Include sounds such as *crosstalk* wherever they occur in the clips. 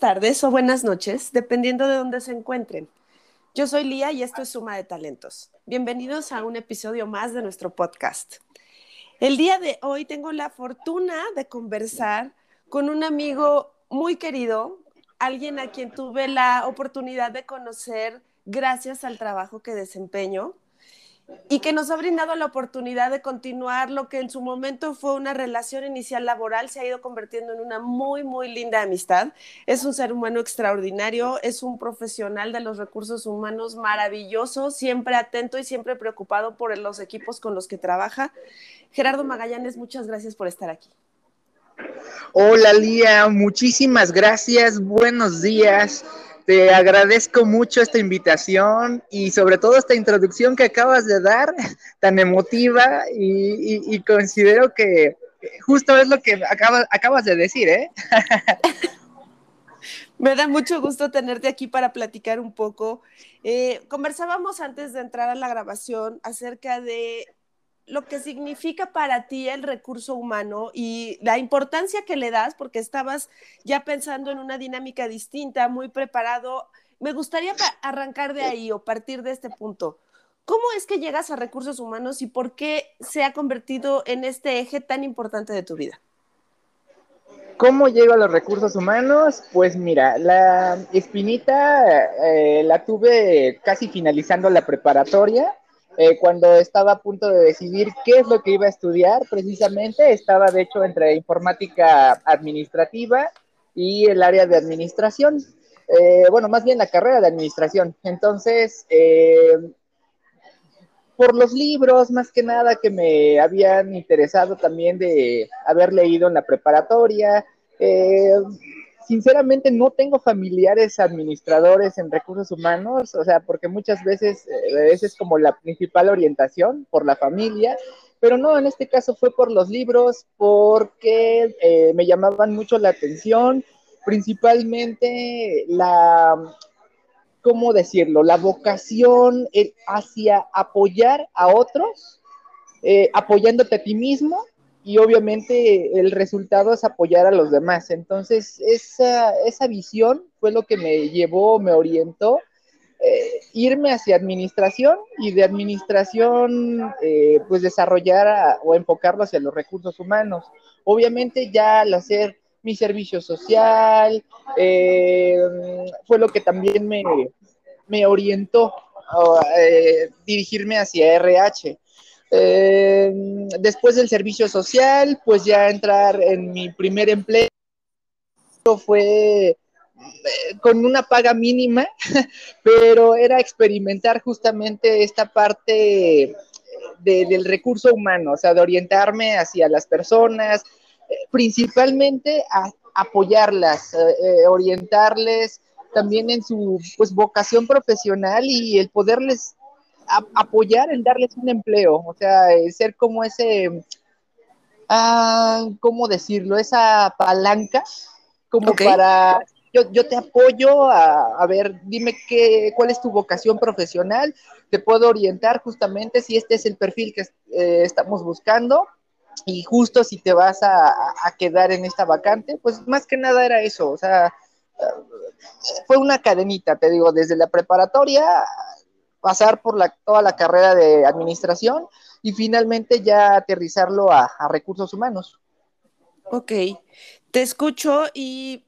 tardes o buenas noches, dependiendo de dónde se encuentren. Yo soy Lía y esto es Suma de Talentos. Bienvenidos a un episodio más de nuestro podcast. El día de hoy tengo la fortuna de conversar con un amigo muy querido, alguien a quien tuve la oportunidad de conocer gracias al trabajo que desempeño y que nos ha brindado la oportunidad de continuar lo que en su momento fue una relación inicial laboral, se ha ido convirtiendo en una muy, muy linda amistad. Es un ser humano extraordinario, es un profesional de los recursos humanos maravilloso, siempre atento y siempre preocupado por los equipos con los que trabaja. Gerardo Magallanes, muchas gracias por estar aquí. Hola Lía, muchísimas gracias, buenos días. Te agradezco mucho esta invitación y sobre todo esta introducción que acabas de dar, *laughs* tan emotiva y, considero que justo es lo que acabas, acabas de decir, ¿eh? *laughs* Me da mucho gusto tenerte aquí para platicar un poco. Eh, conversábamos antes de entrar a la grabación acerca de lo que significa para ti el recurso humano y la importancia que le das, porque estabas ya pensando en una dinámica distinta, muy preparado. Me gustaría arrancar de ahí o partir de este punto. ¿Cómo es que llegas a recursos humanos y por qué se ha convertido en este eje tan importante de tu vida? ¿Cómo llego a los recursos humanos? Pues mira, la espinita eh, la tuve casi finalizando la preparatoria eh, cuando estaba a punto de decidir qué es lo que iba a estudiar, precisamente estaba de hecho entre informática administrativa y el área de administración. Eh, bueno, más bien la carrera de administración. Entonces, eh, por los libros, más que nada, que me habían interesado también de haber leído en la preparatoria, sinceramente no tengo familiares administradores en recursos humanos, o sea, porque muchas veces eh, es como la principal orientación por la familia, pero no, en este caso fue por los libros, porque eh, me llamaban mucho la atención, principalmente la, ¿cómo decirlo? La vocación hacia apoyar a otros, eh, apoyándote a ti mismo y obviamente el resultado es apoyar a los demás. Entonces, esa, esa visión fue lo que me llevó, me orientó eh, irme hacia administración y de administración eh, pues desarrollar o enfocarlo hacia los recursos humanos. Obviamente ya al hacer mi servicio social eh, fue lo que también me, me orientó a dirigirme hacia RH. Eh, después del servicio social, pues ya entrar en mi primer empleo fue eh, con una paga mínima, *laughs* pero era experimentar justamente esta parte del recurso humano, o sea, de orientarme hacia las personas, eh, principalmente a apoyarlas, orientarles también en su pues vocación profesional y el poderles apoyar en darles un empleo, o sea, eh, ser como ese, ah, ¿cómo decirlo? Esa palanca, como para, yo, yo, te apoyo a, ver, dime qué, cuál es tu vocación profesional, te puedo orientar justamente si este es el perfil que eh, estamos buscando. Y justo si te vas a, a quedar en esta vacante, pues más que nada era eso, o sea, fue una cadenita, te digo, desde la preparatoria pasar por la, toda la carrera de administración y finalmente ya aterrizarlo a, recursos humanos. Ok, te escucho y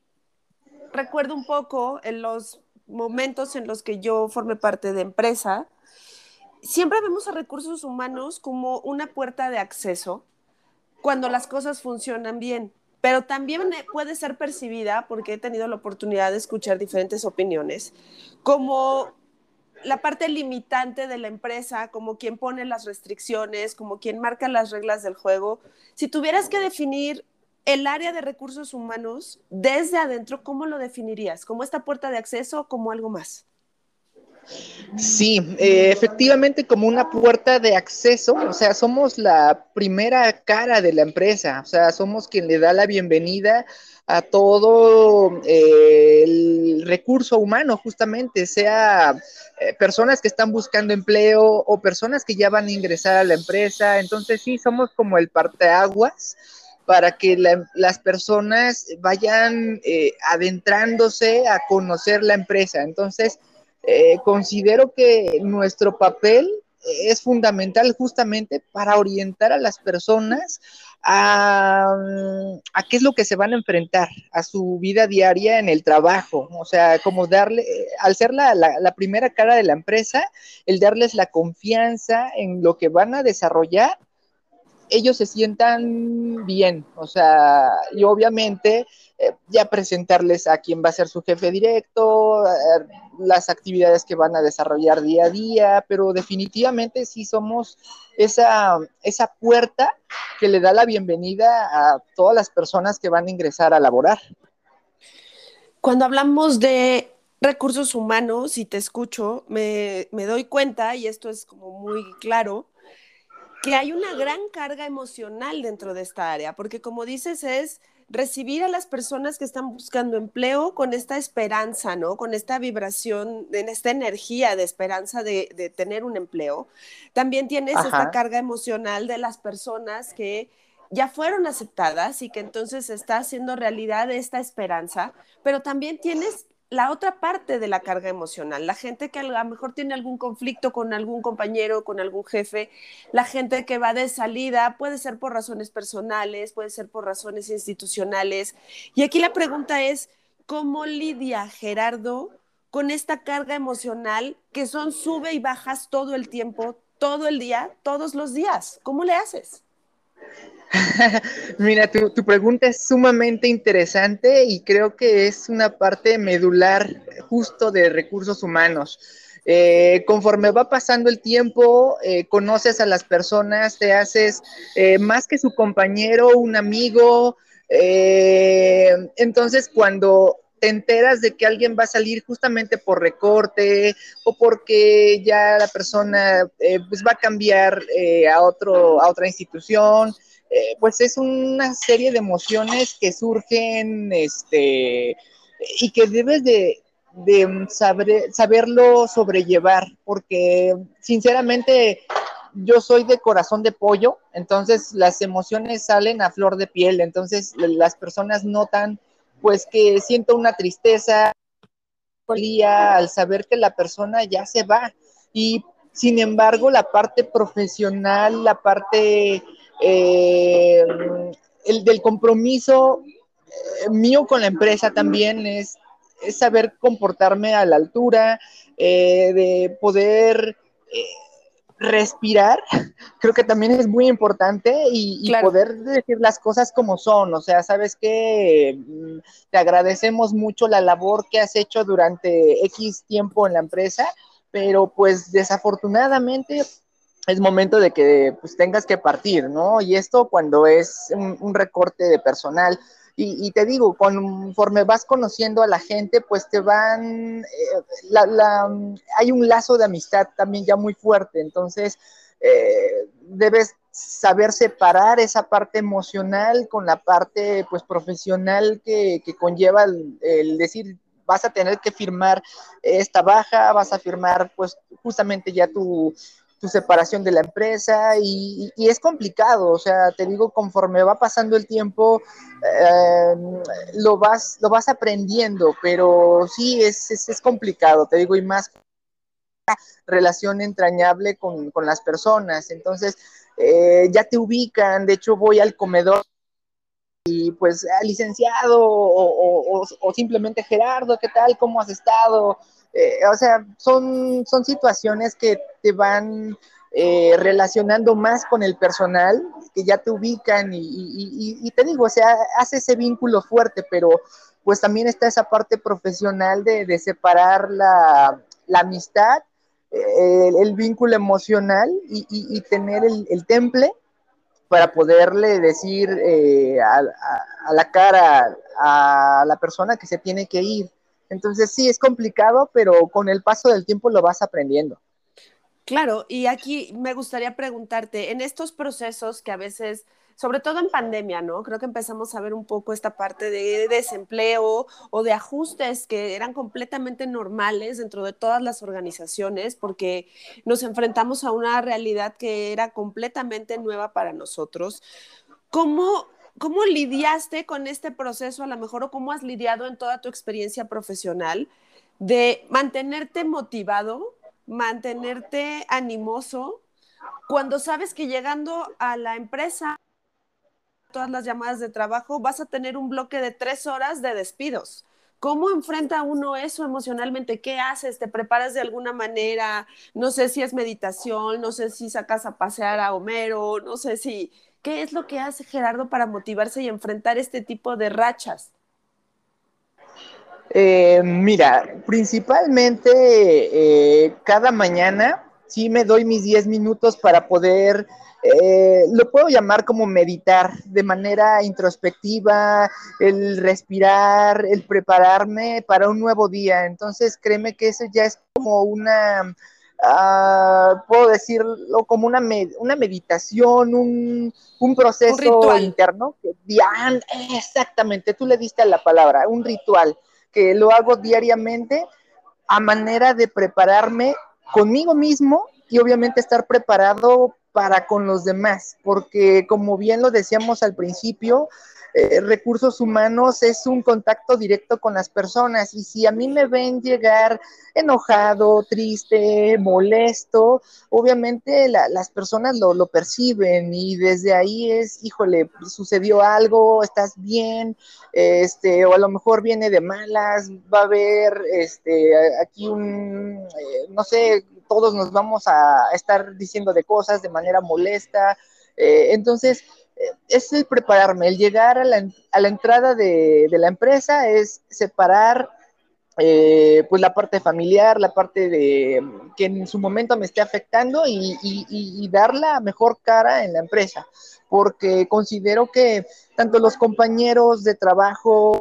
recuerdo un poco en los momentos en los que yo formé parte de empresa, siempre vemos a recursos humanos como una puerta de acceso cuando las cosas funcionan bien, pero también puede ser percibida, porque he tenido la oportunidad de escuchar diferentes opiniones, como la parte limitante de la empresa, como quien pone las restricciones, como quien marca las reglas del juego. Si tuvieras que definir el área de recursos humanos desde adentro, ¿cómo lo definirías? ¿Como esta puerta de acceso o como algo más? Sí, eh, efectivamente como una puerta de acceso, o sea, somos la primera cara de la empresa, o sea, somos quien le da la bienvenida a todo eh, el recurso humano, justamente, sea eh, personas que están buscando empleo o personas que ya van a ingresar a la empresa. Entonces, sí, somos como el parteaguas para que las personas vayan eh, adentrándose a conocer la empresa. Entonces, eh, considero que nuestro papel es fundamental justamente para orientar a las personas a, qué es lo que se van a enfrentar, a su vida diaria en el trabajo. O sea, como darle, al ser la, la, primera cara de la empresa, el darles la confianza en lo que van a desarrollar ellos se sientan bien, o sea, y obviamente eh, ya presentarles a quién va a ser su jefe directo, las actividades que van a desarrollar día a día, pero definitivamente sí somos esa, esa puerta que le da la bienvenida a todas las personas que van a ingresar a laborar. Cuando hablamos de recursos humanos, y te escucho, me, me doy cuenta, y esto es como muy claro, que hay una gran carga emocional dentro de esta área, porque como dices, es recibir a las personas que están buscando empleo con esta esperanza, ¿no? Con esta vibración, en esta energía de esperanza de, tener un empleo. También tienes esta carga emocional de las personas que ya fueron aceptadas y que entonces está haciendo realidad esta esperanza, pero también tienes la otra parte de la carga emocional, la gente que a lo mejor tiene algún conflicto con algún compañero, con algún jefe, la gente que va de salida, puede ser por razones personales, puede ser por razones institucionales. Y aquí la pregunta es, ¿cómo lidia Gerardo con esta carga emocional que son sube y bajas todo el tiempo, todo el día, todos los días? ¿Cómo le haces? *laughs* Mira, tu, pregunta es sumamente interesante y creo que es una parte medular justo de recursos humanos. Eh, conforme va pasando el tiempo, eh, conoces a las personas, te haces eh, más que su compañero, un amigo. entonces, cuando te enteras de que alguien va a salir justamente por recorte o porque ya la persona pues va a cambiar a, otro, a otra institución, eh, pues es una serie de emociones que surgen, este, y que debes de, saber, saberlo sobrellevar, porque sinceramente yo soy de corazón de pollo, entonces las emociones salen a flor de piel, entonces las personas notan pues que siento una tristeza al saber que la persona ya se va. Y sin embargo la parte profesional, la parte eh, el del compromiso eh, mío con la empresa también es, saber comportarme a la altura, eh, de poder respirar, creo que también es muy importante y, poder decir las cosas como son. O sea, sabes que mm, te agradecemos mucho la labor que has hecho durante X tiempo en la empresa, pero pues desafortunadamente es momento de que pues, tengas que partir, ¿no? Y esto cuando es un, recorte de personal. Y, te digo, conforme vas conociendo a la gente, pues te van, eh, hay un lazo de amistad también ya muy fuerte, entonces eh, debes saber separar esa parte emocional con la parte pues profesional que, conlleva el, decir, vas a tener que firmar esta baja, vas a firmar pues justamente ya tu, tu separación de la empresa y, es complicado, o sea, te digo, conforme va pasando el tiempo, eh, lo, vas, lo vas aprendiendo, pero sí es, es, complicado, te digo, y más relación entrañable con, las personas, entonces eh, ya te ubican, de hecho voy al comedor y pues licenciado o, o, simplemente Gerardo, ¿qué tal? ¿Cómo has estado? Eh, o sea, son, son situaciones que te van eh, relacionando más con el personal, que ya te ubican y, te digo, o sea, hace ese vínculo fuerte, pero pues también está esa parte profesional de, separar la, amistad, eh, el, vínculo emocional y, tener el, temple para poderle decir a, la cara a la persona que se tiene que ir. Entonces sí, es complicado, pero con el paso del tiempo lo vas aprendiendo. Claro, y aquí me gustaría preguntarte, en estos procesos que a veces, sobre todo en pandemia, ¿no? Creo que empezamos a ver un poco esta parte de desempleo o de ajustes que eran completamente normales dentro de todas las organizaciones porque nos enfrentamos a una realidad que era completamente nueva para nosotros. ¿Cómo ¿cómo lidiaste con este proceso a lo mejor o cómo has lidiado en toda tu experiencia profesional de mantenerte motivado, mantenerte animoso, cuando sabes que llegando a la empresa, todas las llamadas de trabajo, vas a tener un bloque de tres horas de despidos? ¿Cómo enfrenta uno eso emocionalmente? ¿Qué haces? ¿Te preparas de alguna manera? No sé si es meditación, no sé si sacas a pasear a Homero, no sé si... ¿Qué es lo que hace Gerardo para motivarse y enfrentar este tipo de rachas? Eh, mira, principalmente eh, cada mañana sí me doy mis 10 minutos para poder eh, lo puedo llamar como meditar de manera introspectiva, el respirar, el prepararme para un nuevo día. Entonces, créeme que eso ya es como una, uh, puedo decirlo, como una, una meditación, un, un proceso interno. exactamente, tú le diste la palabra, un ritual que lo hago diariamente a manera de prepararme conmigo mismo y obviamente estar preparado para con los demás, porque como bien lo decíamos al principio, eh, recursos humanos es un contacto directo con las personas y si a mí me ven llegar enojado, triste, molesto, obviamente las personas lo, lo, perciben y desde ahí es, híjole, sucedió algo, estás bien, este, o a lo mejor viene de malas, va a haber este, aquí un, eh, no sé, todos nos vamos a estar diciendo de cosas de manera molesta, eh, entonces es el prepararme, el llegar a la, a la entrada de, de, la empresa, es separar eh, pues la parte familiar, la parte de que en su momento me esté afectando y, dar la mejor cara en la empresa, porque considero que tanto los compañeros de trabajo,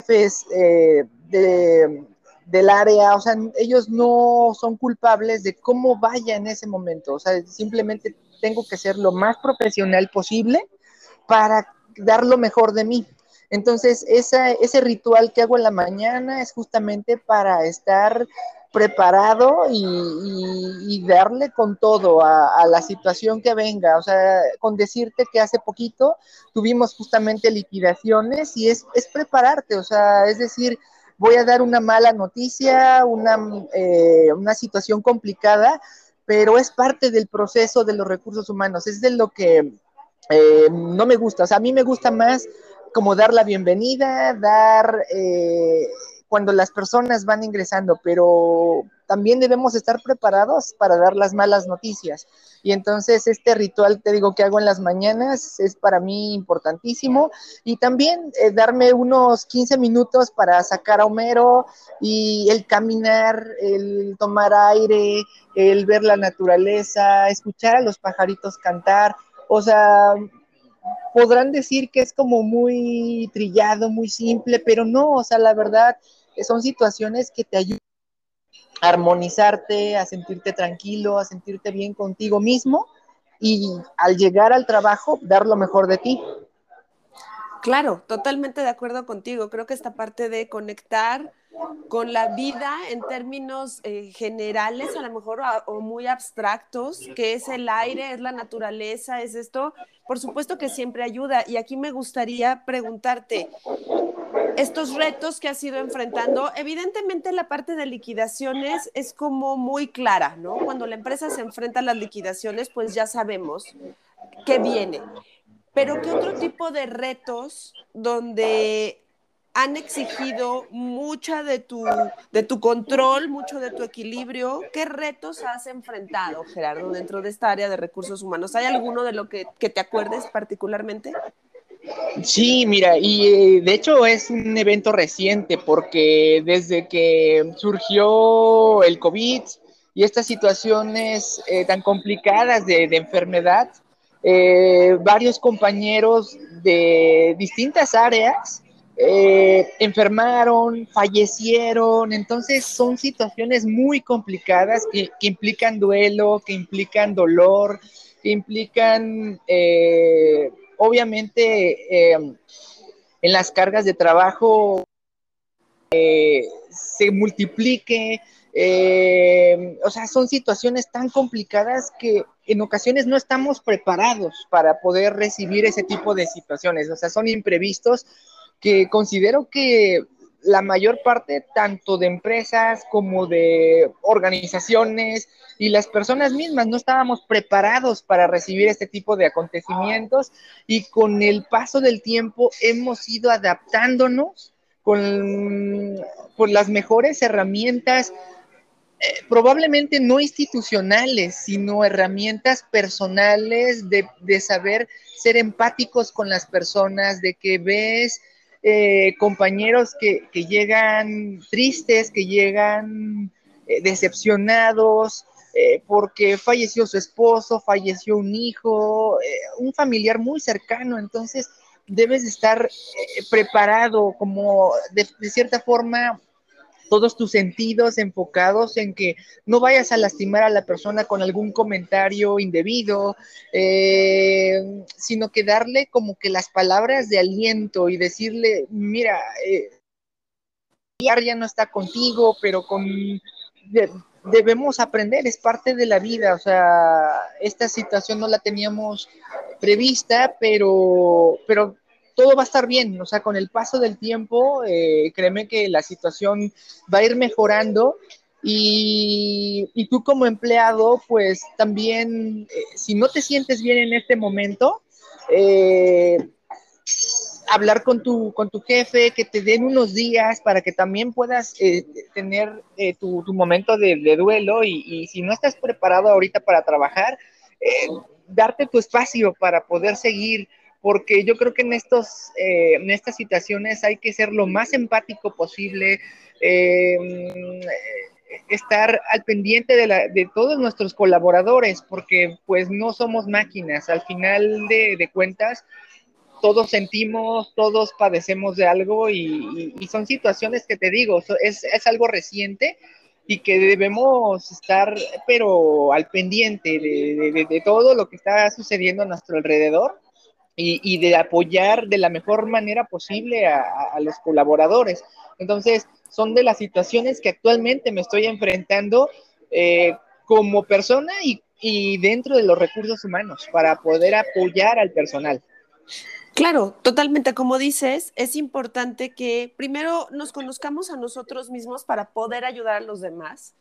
jefes eh, de, del área, o sea, ellos no son culpables de cómo vaya en ese momento, o sea, simplemente tengo que ser lo más profesional posible para dar lo mejor de mí. Entonces, esa, ese ritual que hago en la mañana es justamente para estar preparado y, darle con todo a, a, la situación que venga. O sea, con decirte que hace poquito tuvimos justamente liquidaciones y es, es prepararte, o sea, es decir, voy a dar una mala noticia, una, eh, una situación complicada, pero es parte del proceso de los recursos humanos, es de lo que eh, no me gusta, o sea, a mí me gusta más como dar la bienvenida, dar eh, cuando las personas van ingresando, pero también debemos estar preparados para dar las malas noticias. Y entonces este ritual, te digo, que hago en las mañanas es para mí importantísimo. Y también eh, darme unos 15 minutos para sacar a Homero y el caminar, el tomar aire, el ver la naturaleza, escuchar a los pajaritos cantar. O sea, podrán decir que es como muy trillado, muy simple, pero no, o sea, la verdad, son situaciones que te ayudan armonizarte, a sentirte tranquilo, a sentirte bien contigo mismo y al llegar al trabajo dar lo mejor de ti. Claro, totalmente de acuerdo contigo. Creo que esta parte de conectar con la vida en términos eh, generales, a lo mejor o muy abstractos, que es el aire, es la naturaleza, es esto, por supuesto que siempre ayuda. Y aquí me gustaría preguntarte, estos retos que has ido enfrentando, evidentemente la parte de liquidaciones es como muy clara, ¿no? Cuando la empresa se enfrenta a las liquidaciones, pues ya sabemos qué viene. Pero ¿qué otro tipo de retos donde han exigido mucha de tu, de tu control, mucho de tu equilibrio. ¿Qué retos has enfrentado, Gerardo, dentro de esta área de recursos humanos? ¿Hay alguno de lo que, que te acuerdes particularmente? Sí, mira, y eh, de hecho es un evento reciente porque desde que surgió el COVID y estas situaciones eh, tan complicadas de, de enfermedad, eh, varios compañeros de distintas áreas enfermaron, fallecieron, entonces son situaciones muy complicadas que, implican duelo, que implican dolor, que implican obviamente eh, en las cargas de trabajo eh, se multiplique. Eh, o sea, son situaciones tan complicadas que en ocasiones no estamos preparados para poder recibir ese tipo de situaciones. O sea, son imprevistos que considero que la mayor parte, tanto de empresas como de organizaciones y las personas mismas, no estábamos preparados para recibir este tipo de acontecimientos y con el paso del tiempo hemos ido adaptándonos con, las mejores herramientas, eh, probablemente no institucionales, sino herramientas personales de, de saber ser empáticos con las personas, de que ves eh, compañeros que, llegan tristes, que llegan eh, decepcionados porque falleció su esposo, falleció un hijo, un familiar muy cercano, entonces debes estar preparado como de, cierta forma todos tus sentidos enfocados en que no vayas a lastimar a la persona con algún comentario indebido, eh, sino que darle como que las palabras de aliento y decirle, mira, eh, ya no está contigo, pero con debemos aprender, es parte de la vida, o sea, esta situación no la teníamos prevista, pero, pero todo va a estar bien, o sea, con el paso del tiempo, eh, créeme que la situación va a ir mejorando y, tú como empleado, pues también, eh, si no te sientes bien en este momento, eh, hablar con tu, con tu jefe, que te den unos días para que también puedas tener tu, momento de, duelo y, y, si no estás preparado ahorita para trabajar, darte tu espacio para poder seguir porque yo creo que en, estos, eh, en estas situaciones hay que ser lo más empático posible, eh, estar al pendiente de, la, de, todos nuestros colaboradores, porque pues no somos máquinas, al final de, cuentas todos sentimos, todos padecemos de algo y, son situaciones que te digo, es, es, algo reciente y que debemos estar, pero al pendiente de, de, todo lo que está sucediendo a nuestro alrededor y, de apoyar de la mejor manera posible a, los colaboradores. Entonces, son de las situaciones que actualmente me estoy enfrentando eh, como persona y, y dentro de los recursos humanos para poder apoyar al personal. Claro, totalmente. Como dices, es importante que primero nos conozcamos a nosotros mismos para poder ayudar a los demás.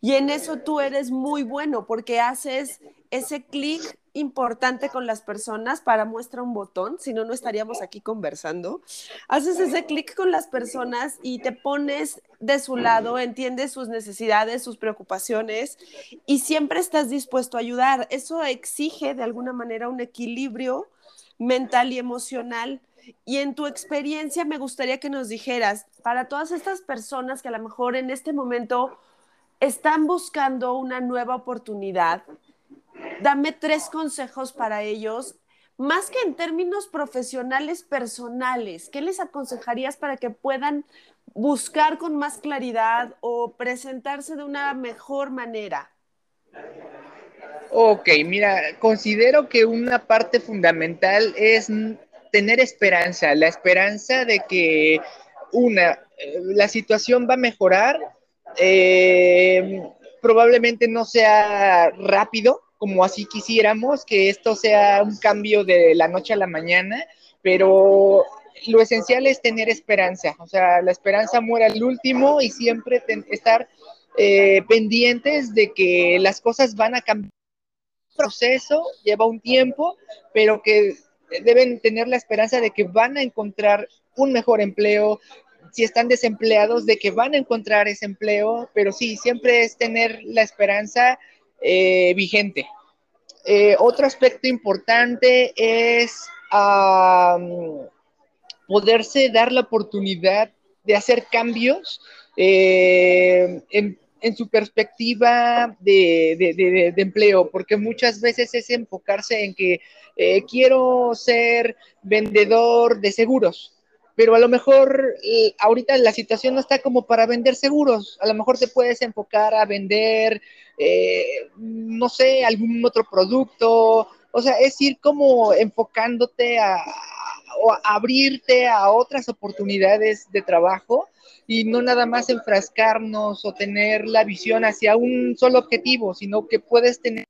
Y en eso tú eres muy bueno porque haces ese clic importante con las personas para muestra un botón, si no, no estaríamos aquí conversando. Haces ese clic con las personas y te pones de su lado, entiendes sus necesidades, sus preocupaciones y siempre estás dispuesto a ayudar. Eso exige de alguna manera un equilibrio mental y emocional. Y en tu experiencia me gustaría que nos dijeras, para todas estas personas que a lo mejor en este momento están buscando una nueva oportunidad, dame tres consejos para ellos, más que en términos profesionales personales. ¿Qué les aconsejarías para que puedan buscar con más claridad o presentarse de una mejor manera? Ok, mira, considero que una parte fundamental es tener esperanza, la esperanza de que una, eh, la situación va a mejorar, eh, probablemente no sea rápido, como así quisiéramos, que esto sea un cambio de la noche a la mañana, pero lo esencial es tener esperanza, o sea, la esperanza muere al último y siempre estar eh, pendientes de que las cosas van a cambiar. El proceso lleva un tiempo, pero que deben tener la esperanza de que van a encontrar un mejor empleo, si están desempleados, de que van a encontrar ese empleo, pero sí, siempre es tener la esperanza eh, vigente. Eh, otro aspecto importante es poderse dar la oportunidad de hacer cambios eh, en, su perspectiva de, empleo, porque muchas veces es enfocarse en que quiero ser vendedor de seguros, pero a lo mejor eh, ahorita la situación no está como para vender seguros, a lo mejor te puedes enfocar a vender, eh, no sé, algún otro producto, o sea, es ir como enfocándote a, abrirte a otras oportunidades de trabajo y no nada más enfrascarnos o tener la visión hacia un solo objetivo, sino que puedes tener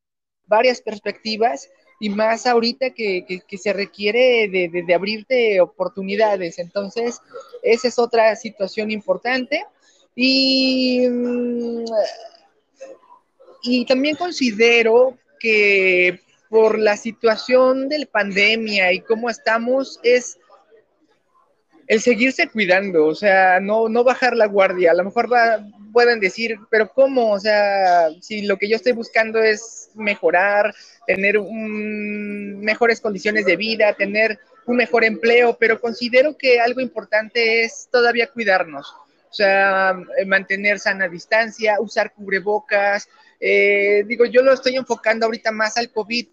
varias perspectivas y más ahorita que, se requiere de, abrirte oportunidades. Entonces, esa es otra situación importante. Y, mm, y también considero que por la situación de la pandemia y cómo estamos, es el seguirse cuidando, o sea, no, no bajar la guardia. A lo mejor va, pueden decir, pero ¿cómo? O sea, si lo que yo estoy buscando es mejorar, tener mejores condiciones de vida, tener un mejor empleo, pero considero que algo importante es todavía cuidarnos. O sea, mantener sana distancia, usar cubrebocas. Eh, digo, yo lo estoy enfocando ahorita más al COVID,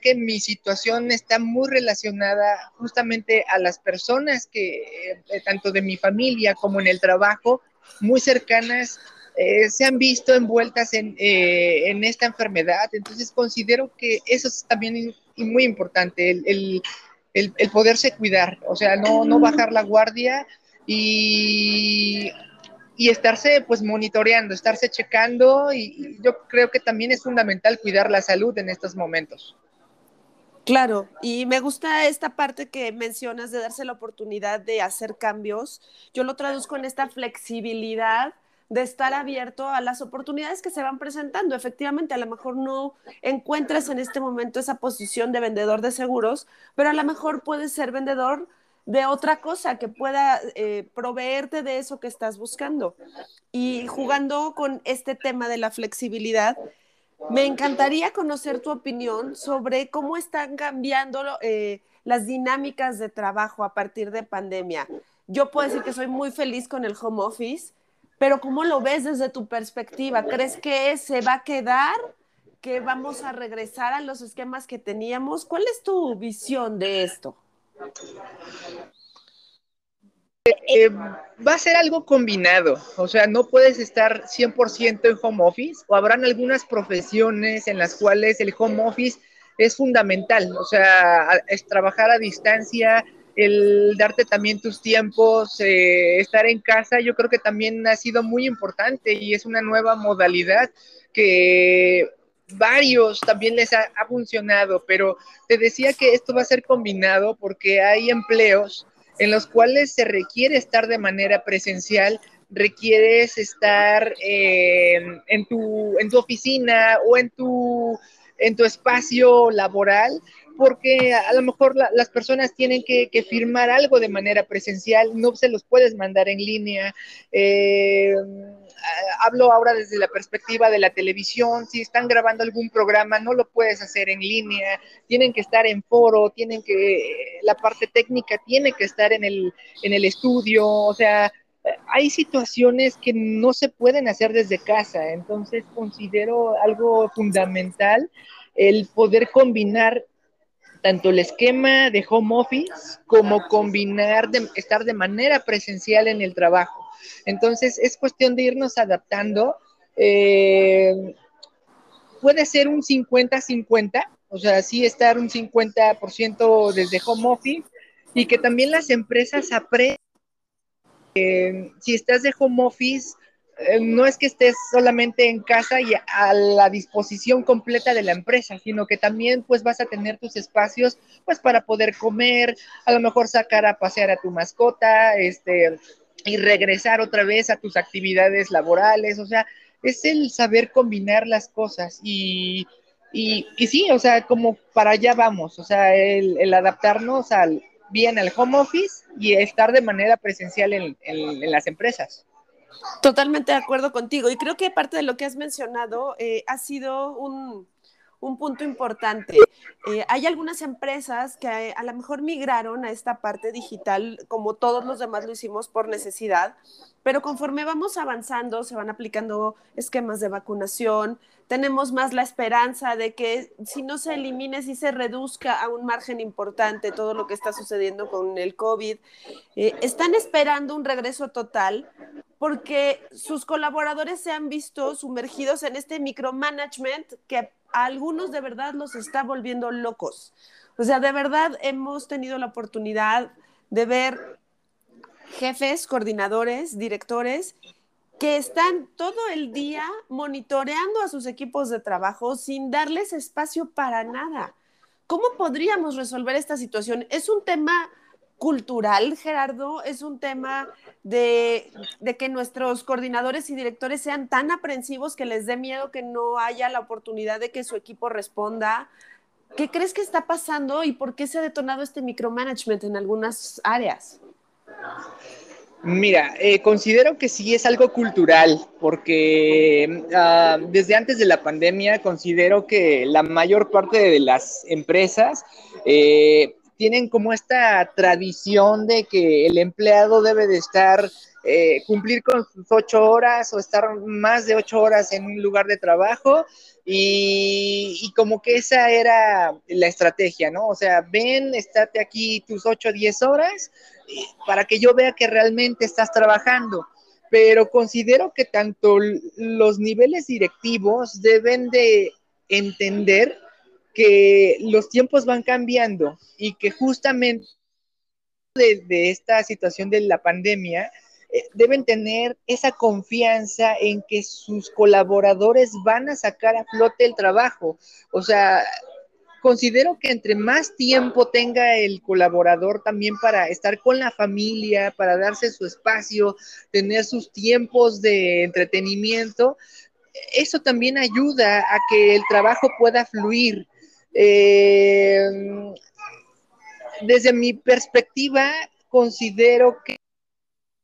que mi situación está muy relacionada justamente a las personas que, eh, tanto de mi familia como en el trabajo, muy cercanas, eh, se han visto envueltas en, eh, en, esta enfermedad. Entonces considero que eso es también muy importante, el, el, el, poderse cuidar, o sea, no, no bajar la guardia y y estarse pues monitoreando, estarse checando y, yo creo que también es fundamental cuidar la salud en estos momentos. Claro, y me gusta esta parte que mencionas de darse la oportunidad de hacer cambios. Yo lo traduzco en esta flexibilidad de estar abierto a las oportunidades que se van presentando. Efectivamente, a lo mejor no encuentras en este momento esa posición de vendedor de seguros, pero a lo mejor puedes ser vendedor de otra cosa que pueda eh, proveerte de eso que estás buscando. Y jugando con este tema de la flexibilidad, me encantaría conocer tu opinión sobre cómo están cambiando eh, las dinámicas de trabajo a partir de pandemia. Yo puedo decir que soy muy feliz con el home office, pero ¿cómo lo ves desde tu perspectiva? ¿Crees que se va a quedar? ¿Que vamos a regresar a los esquemas que teníamos? ¿Cuál es tu visión de esto? Eh, va a ser algo combinado, o sea, no puedes estar 100% en home office o habrán algunas profesiones en las cuales el home office es fundamental, o sea, es trabajar a distancia, el darte también tus tiempos, eh, estar en casa, yo creo que también ha sido muy importante y es una nueva modalidad que varios también les ha, ha funcionado, pero te decía que esto va a ser combinado porque hay empleos en los cuales se requiere estar de manera presencial, requieres estar eh, en, tu, en tu oficina o en tu, en tu espacio laboral, porque a lo mejor las personas tienen que, firmar algo de manera presencial, no se los puedes mandar en línea. Eh, hablo ahora desde la perspectiva de la televisión, si están grabando algún programa, no lo puedes hacer en línea, tienen que estar en foro, tienen que, la parte técnica tiene que estar en el, en el estudio, o sea, hay situaciones que no se pueden hacer desde casa, entonces considero algo fundamental el poder combinar tanto el esquema de home office como combinar estar de manera presencial en el trabajo. Entonces, es cuestión de irnos adaptando. Eh, puede ser un 50-50, o sea, sí estar un 50% desde home office y que también las empresas aprendan. si estás de home office, eh, no es que estés solamente en casa y a la disposición completa de la empresa, sino que también pues vas a tener tus espacios pues para poder comer, a lo mejor sacar a pasear a tu mascota, este y regresar otra vez a tus actividades laborales, o sea, es el saber combinar las cosas y, y, sí, o sea, como para allá vamos, o sea, el, adaptarnos al bien al home office y estar de manera presencial en, en, las empresas. Totalmente de acuerdo contigo y creo que parte de lo que has mencionado eh, ha sido un, un punto importante. Eh, hay algunas empresas que a, a, lo mejor migraron a esta parte digital, como todos los demás lo hicimos por necesidad, pero conforme vamos avanzando, se van aplicando esquemas de vacunación, tenemos más la esperanza de que si no se elimine, si se reduzca a un margen importante todo lo que está sucediendo con el COVID. Eh, están esperando un regreso total porque sus colaboradores se han visto sumergidos en este micromanagement que a algunos de verdad los está volviendo locos. O sea, de verdad hemos tenido la oportunidad de ver jefes, coordinadores, directores que están todo el día monitoreando a sus equipos de trabajo sin darles espacio para nada. ¿Cómo podríamos resolver esta situación? ¿Es un tema cultural, Gerardo? ¿Es un tema de, de, que nuestros coordinadores y directores sean tan aprensivos que les dé miedo que no haya la oportunidad de que su equipo responda? ¿Qué crees que está pasando y por qué se ha detonado este micromanagement en algunas áreas? Mira, eh, considero que sí es algo cultural, porque uh, desde antes de la pandemia considero que la mayor parte de las empresas eh, tienen como esta tradición de que el empleado debe de estar, eh, cumplir con sus ocho horas o estar más de ocho horas en un lugar de trabajo y, como que esa era la estrategia, ¿no? O sea, ven, estate aquí tus ocho o diez horas para que yo vea que realmente estás trabajando. Pero considero que tanto los niveles directivos deben de entender que los tiempos van cambiando y que justamente de, de esta situación de la pandemia, deben tener esa confianza en que sus colaboradores van a sacar a flote el trabajo. O sea, considero que entre más tiempo tenga el colaborador también para estar con la familia, para darse su espacio, tener sus tiempos de entretenimiento, eso también ayuda a que el trabajo pueda fluir. Eh, desde mi perspectiva, considero que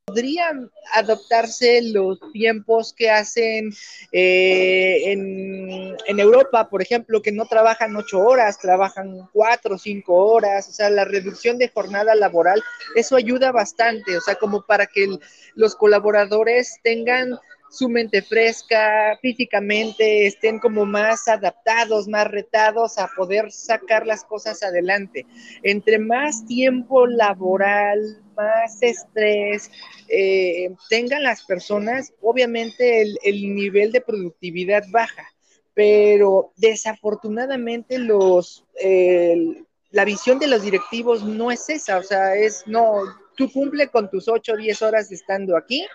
podrían adoptarse los tiempos que hacen eh, en, en, Europa, por ejemplo, que no trabajan ocho horas, trabajan cuatro o cinco horas, o sea, la reducción de jornada laboral, eso ayuda bastante, o sea, como para que los colaboradores tengan su mente fresca, físicamente estén como más adaptados, más retados a poder sacar las cosas adelante. Entre más tiempo laboral, más estrés eh, tengan las personas, obviamente el, el nivel de productividad baja, pero desafortunadamente los, la visión de los directivos no es esa, o sea, es no, tú cumple con tus 8 o 10 horas estando aquí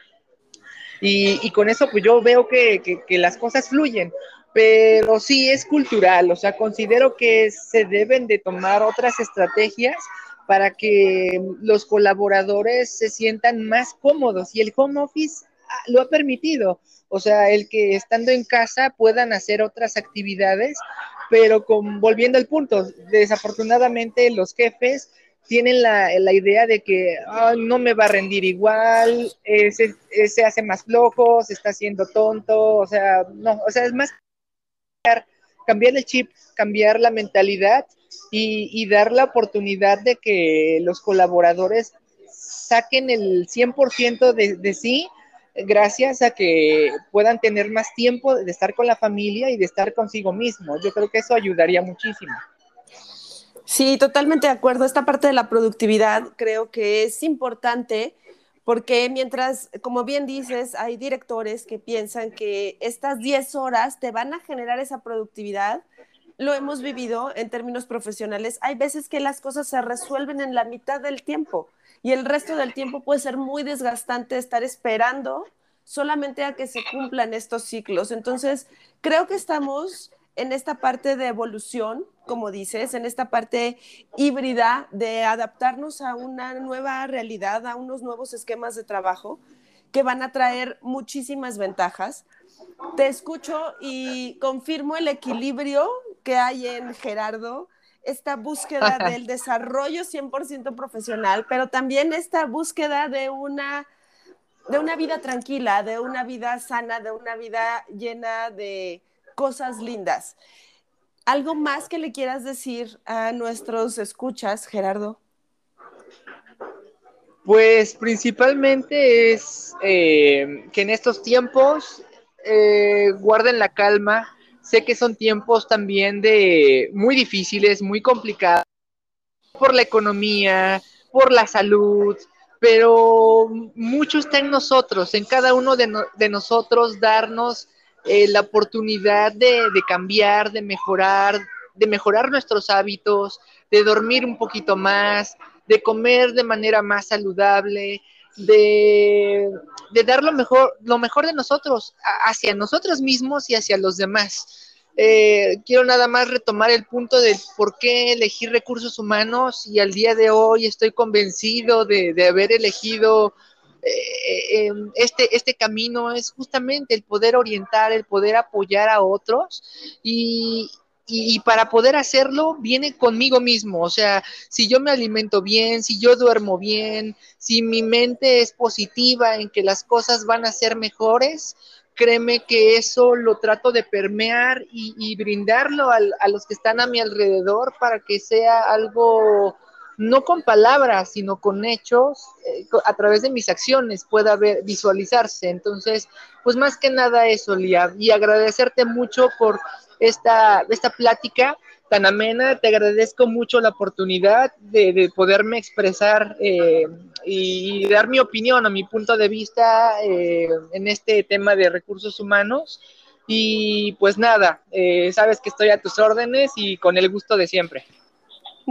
y, con eso pues yo veo que, que, que las cosas fluyen, pero sí es cultural, o sea, considero que se deben de tomar otras estrategias para que los colaboradores se sientan más cómodos y el home office ah, lo ha permitido, o sea, el que estando en casa puedan hacer otras actividades, pero con, volviendo al punto, desafortunadamente los jefes tienen la, la idea de que no me va a rendir igual, eh, se, se, hace más flojo, se está haciendo tonto, o sea, no, o sea, es más cambiar el chip, cambiar la mentalidad y, y dar la oportunidad de que los colaboradores saquen el 100% de, de sí gracias a que puedan tener más tiempo de estar con la familia y de estar consigo mismo. Yo creo que eso ayudaría muchísimo. Sí, totalmente de acuerdo. Esta parte de la productividad creo que es importante porque mientras, como bien dices, hay directores que piensan que estas 10 horas te van a generar esa productividad, lo hemos vivido en términos profesionales. Hay veces que las cosas se resuelven en la mitad del tiempo y el resto del tiempo puede ser muy desgastante estar esperando solamente a que se cumplan estos ciclos. Entonces, creo que estamos en esta parte de evolución, como dices, en esta parte híbrida de adaptarnos a una nueva realidad, a unos nuevos esquemas de trabajo que van a traer muchísimas ventajas. Te escucho y confirmo el equilibrio que hay en Gerardo, esta búsqueda *laughs* del desarrollo 100% profesional, pero también esta búsqueda de una, de una vida tranquila, de una vida sana, de una vida llena de cosas lindas. ¿Algo más que le quieras decir a nuestros escuchas, Gerardo? Pues principalmente es eh, que en estos tiempos eh, guarden la calma, Sé que son tiempos también de muy difíciles, muy complicados por la economía, por la salud, pero mucho está en nosotros, en cada uno de, no, de nosotros darnos eh, la oportunidad de, de, cambiar, de mejorar, de mejorar nuestros hábitos, de dormir un poquito más, de comer de manera más saludable, de, dar lo mejor, lo mejor de nosotros hacia nosotros mismos y hacia los demás. Eh, quiero nada más retomar el punto de por qué elegir recursos humanos y al día de hoy estoy convencido de, haber elegido eh, em, este, este camino es justamente el poder orientar, el poder apoyar a otros y, y, para poder hacerlo viene conmigo mismo. O sea, si yo me alimento bien, si yo duermo bien, si mi mente es positiva en que las cosas van a ser mejores, créeme que eso lo trato de permear y, brindarlo a los que están a mi alrededor para que sea algo no con palabras, sino con hechos, eh, a través de mis acciones pueda ver, visualizarse. Entonces, pues más que nada eso, Lía, y agradecerte mucho por esta, esta plática tan amena. Te agradezco mucho la oportunidad de, poderme expresar eh, y, dar mi opinión o mi punto de vista eh, en este tema de recursos humanos. Y pues nada, sabes que estoy a tus órdenes y con el gusto de siempre.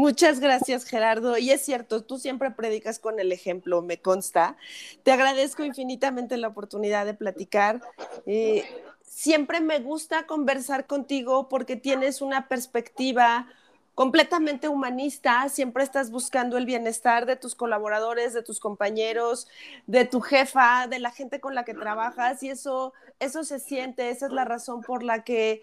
Muchas gracias, Gerardo. Y es cierto, tú siempre predicas con el ejemplo, me consta. Te agradezco infinitamente la oportunidad de platicar siempre me gusta conversar contigo porque tienes una perspectiva completamente humanista, siempre estás buscando el bienestar de tus colaboradores, de tus compañeros, de tu jefa, de la gente con la que trabajas y eso eso se siente, esa es la razón por la que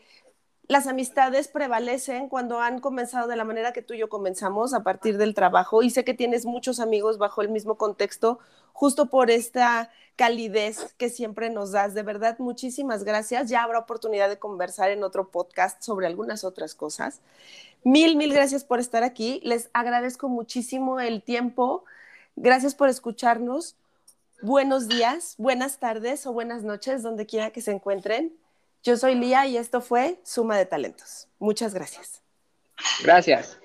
las amistades prevalecen cuando han comenzado de la manera que tú y yo comenzamos a partir del trabajo y sé que tienes muchos amigos bajo el mismo contexto justo por esta calidez que siempre nos das. De verdad, muchísimas gracias. Ya habrá oportunidad de conversar en otro podcast sobre algunas otras cosas. Mil, mil gracias por estar aquí. Les agradezco muchísimo el tiempo. Gracias por escucharnos. Buenos días, buenas tardes o buenas noches, donde quiera que se encuentren. Yo soy Lía y esto fue Suma de Talentos. Muchas gracias. Gracias.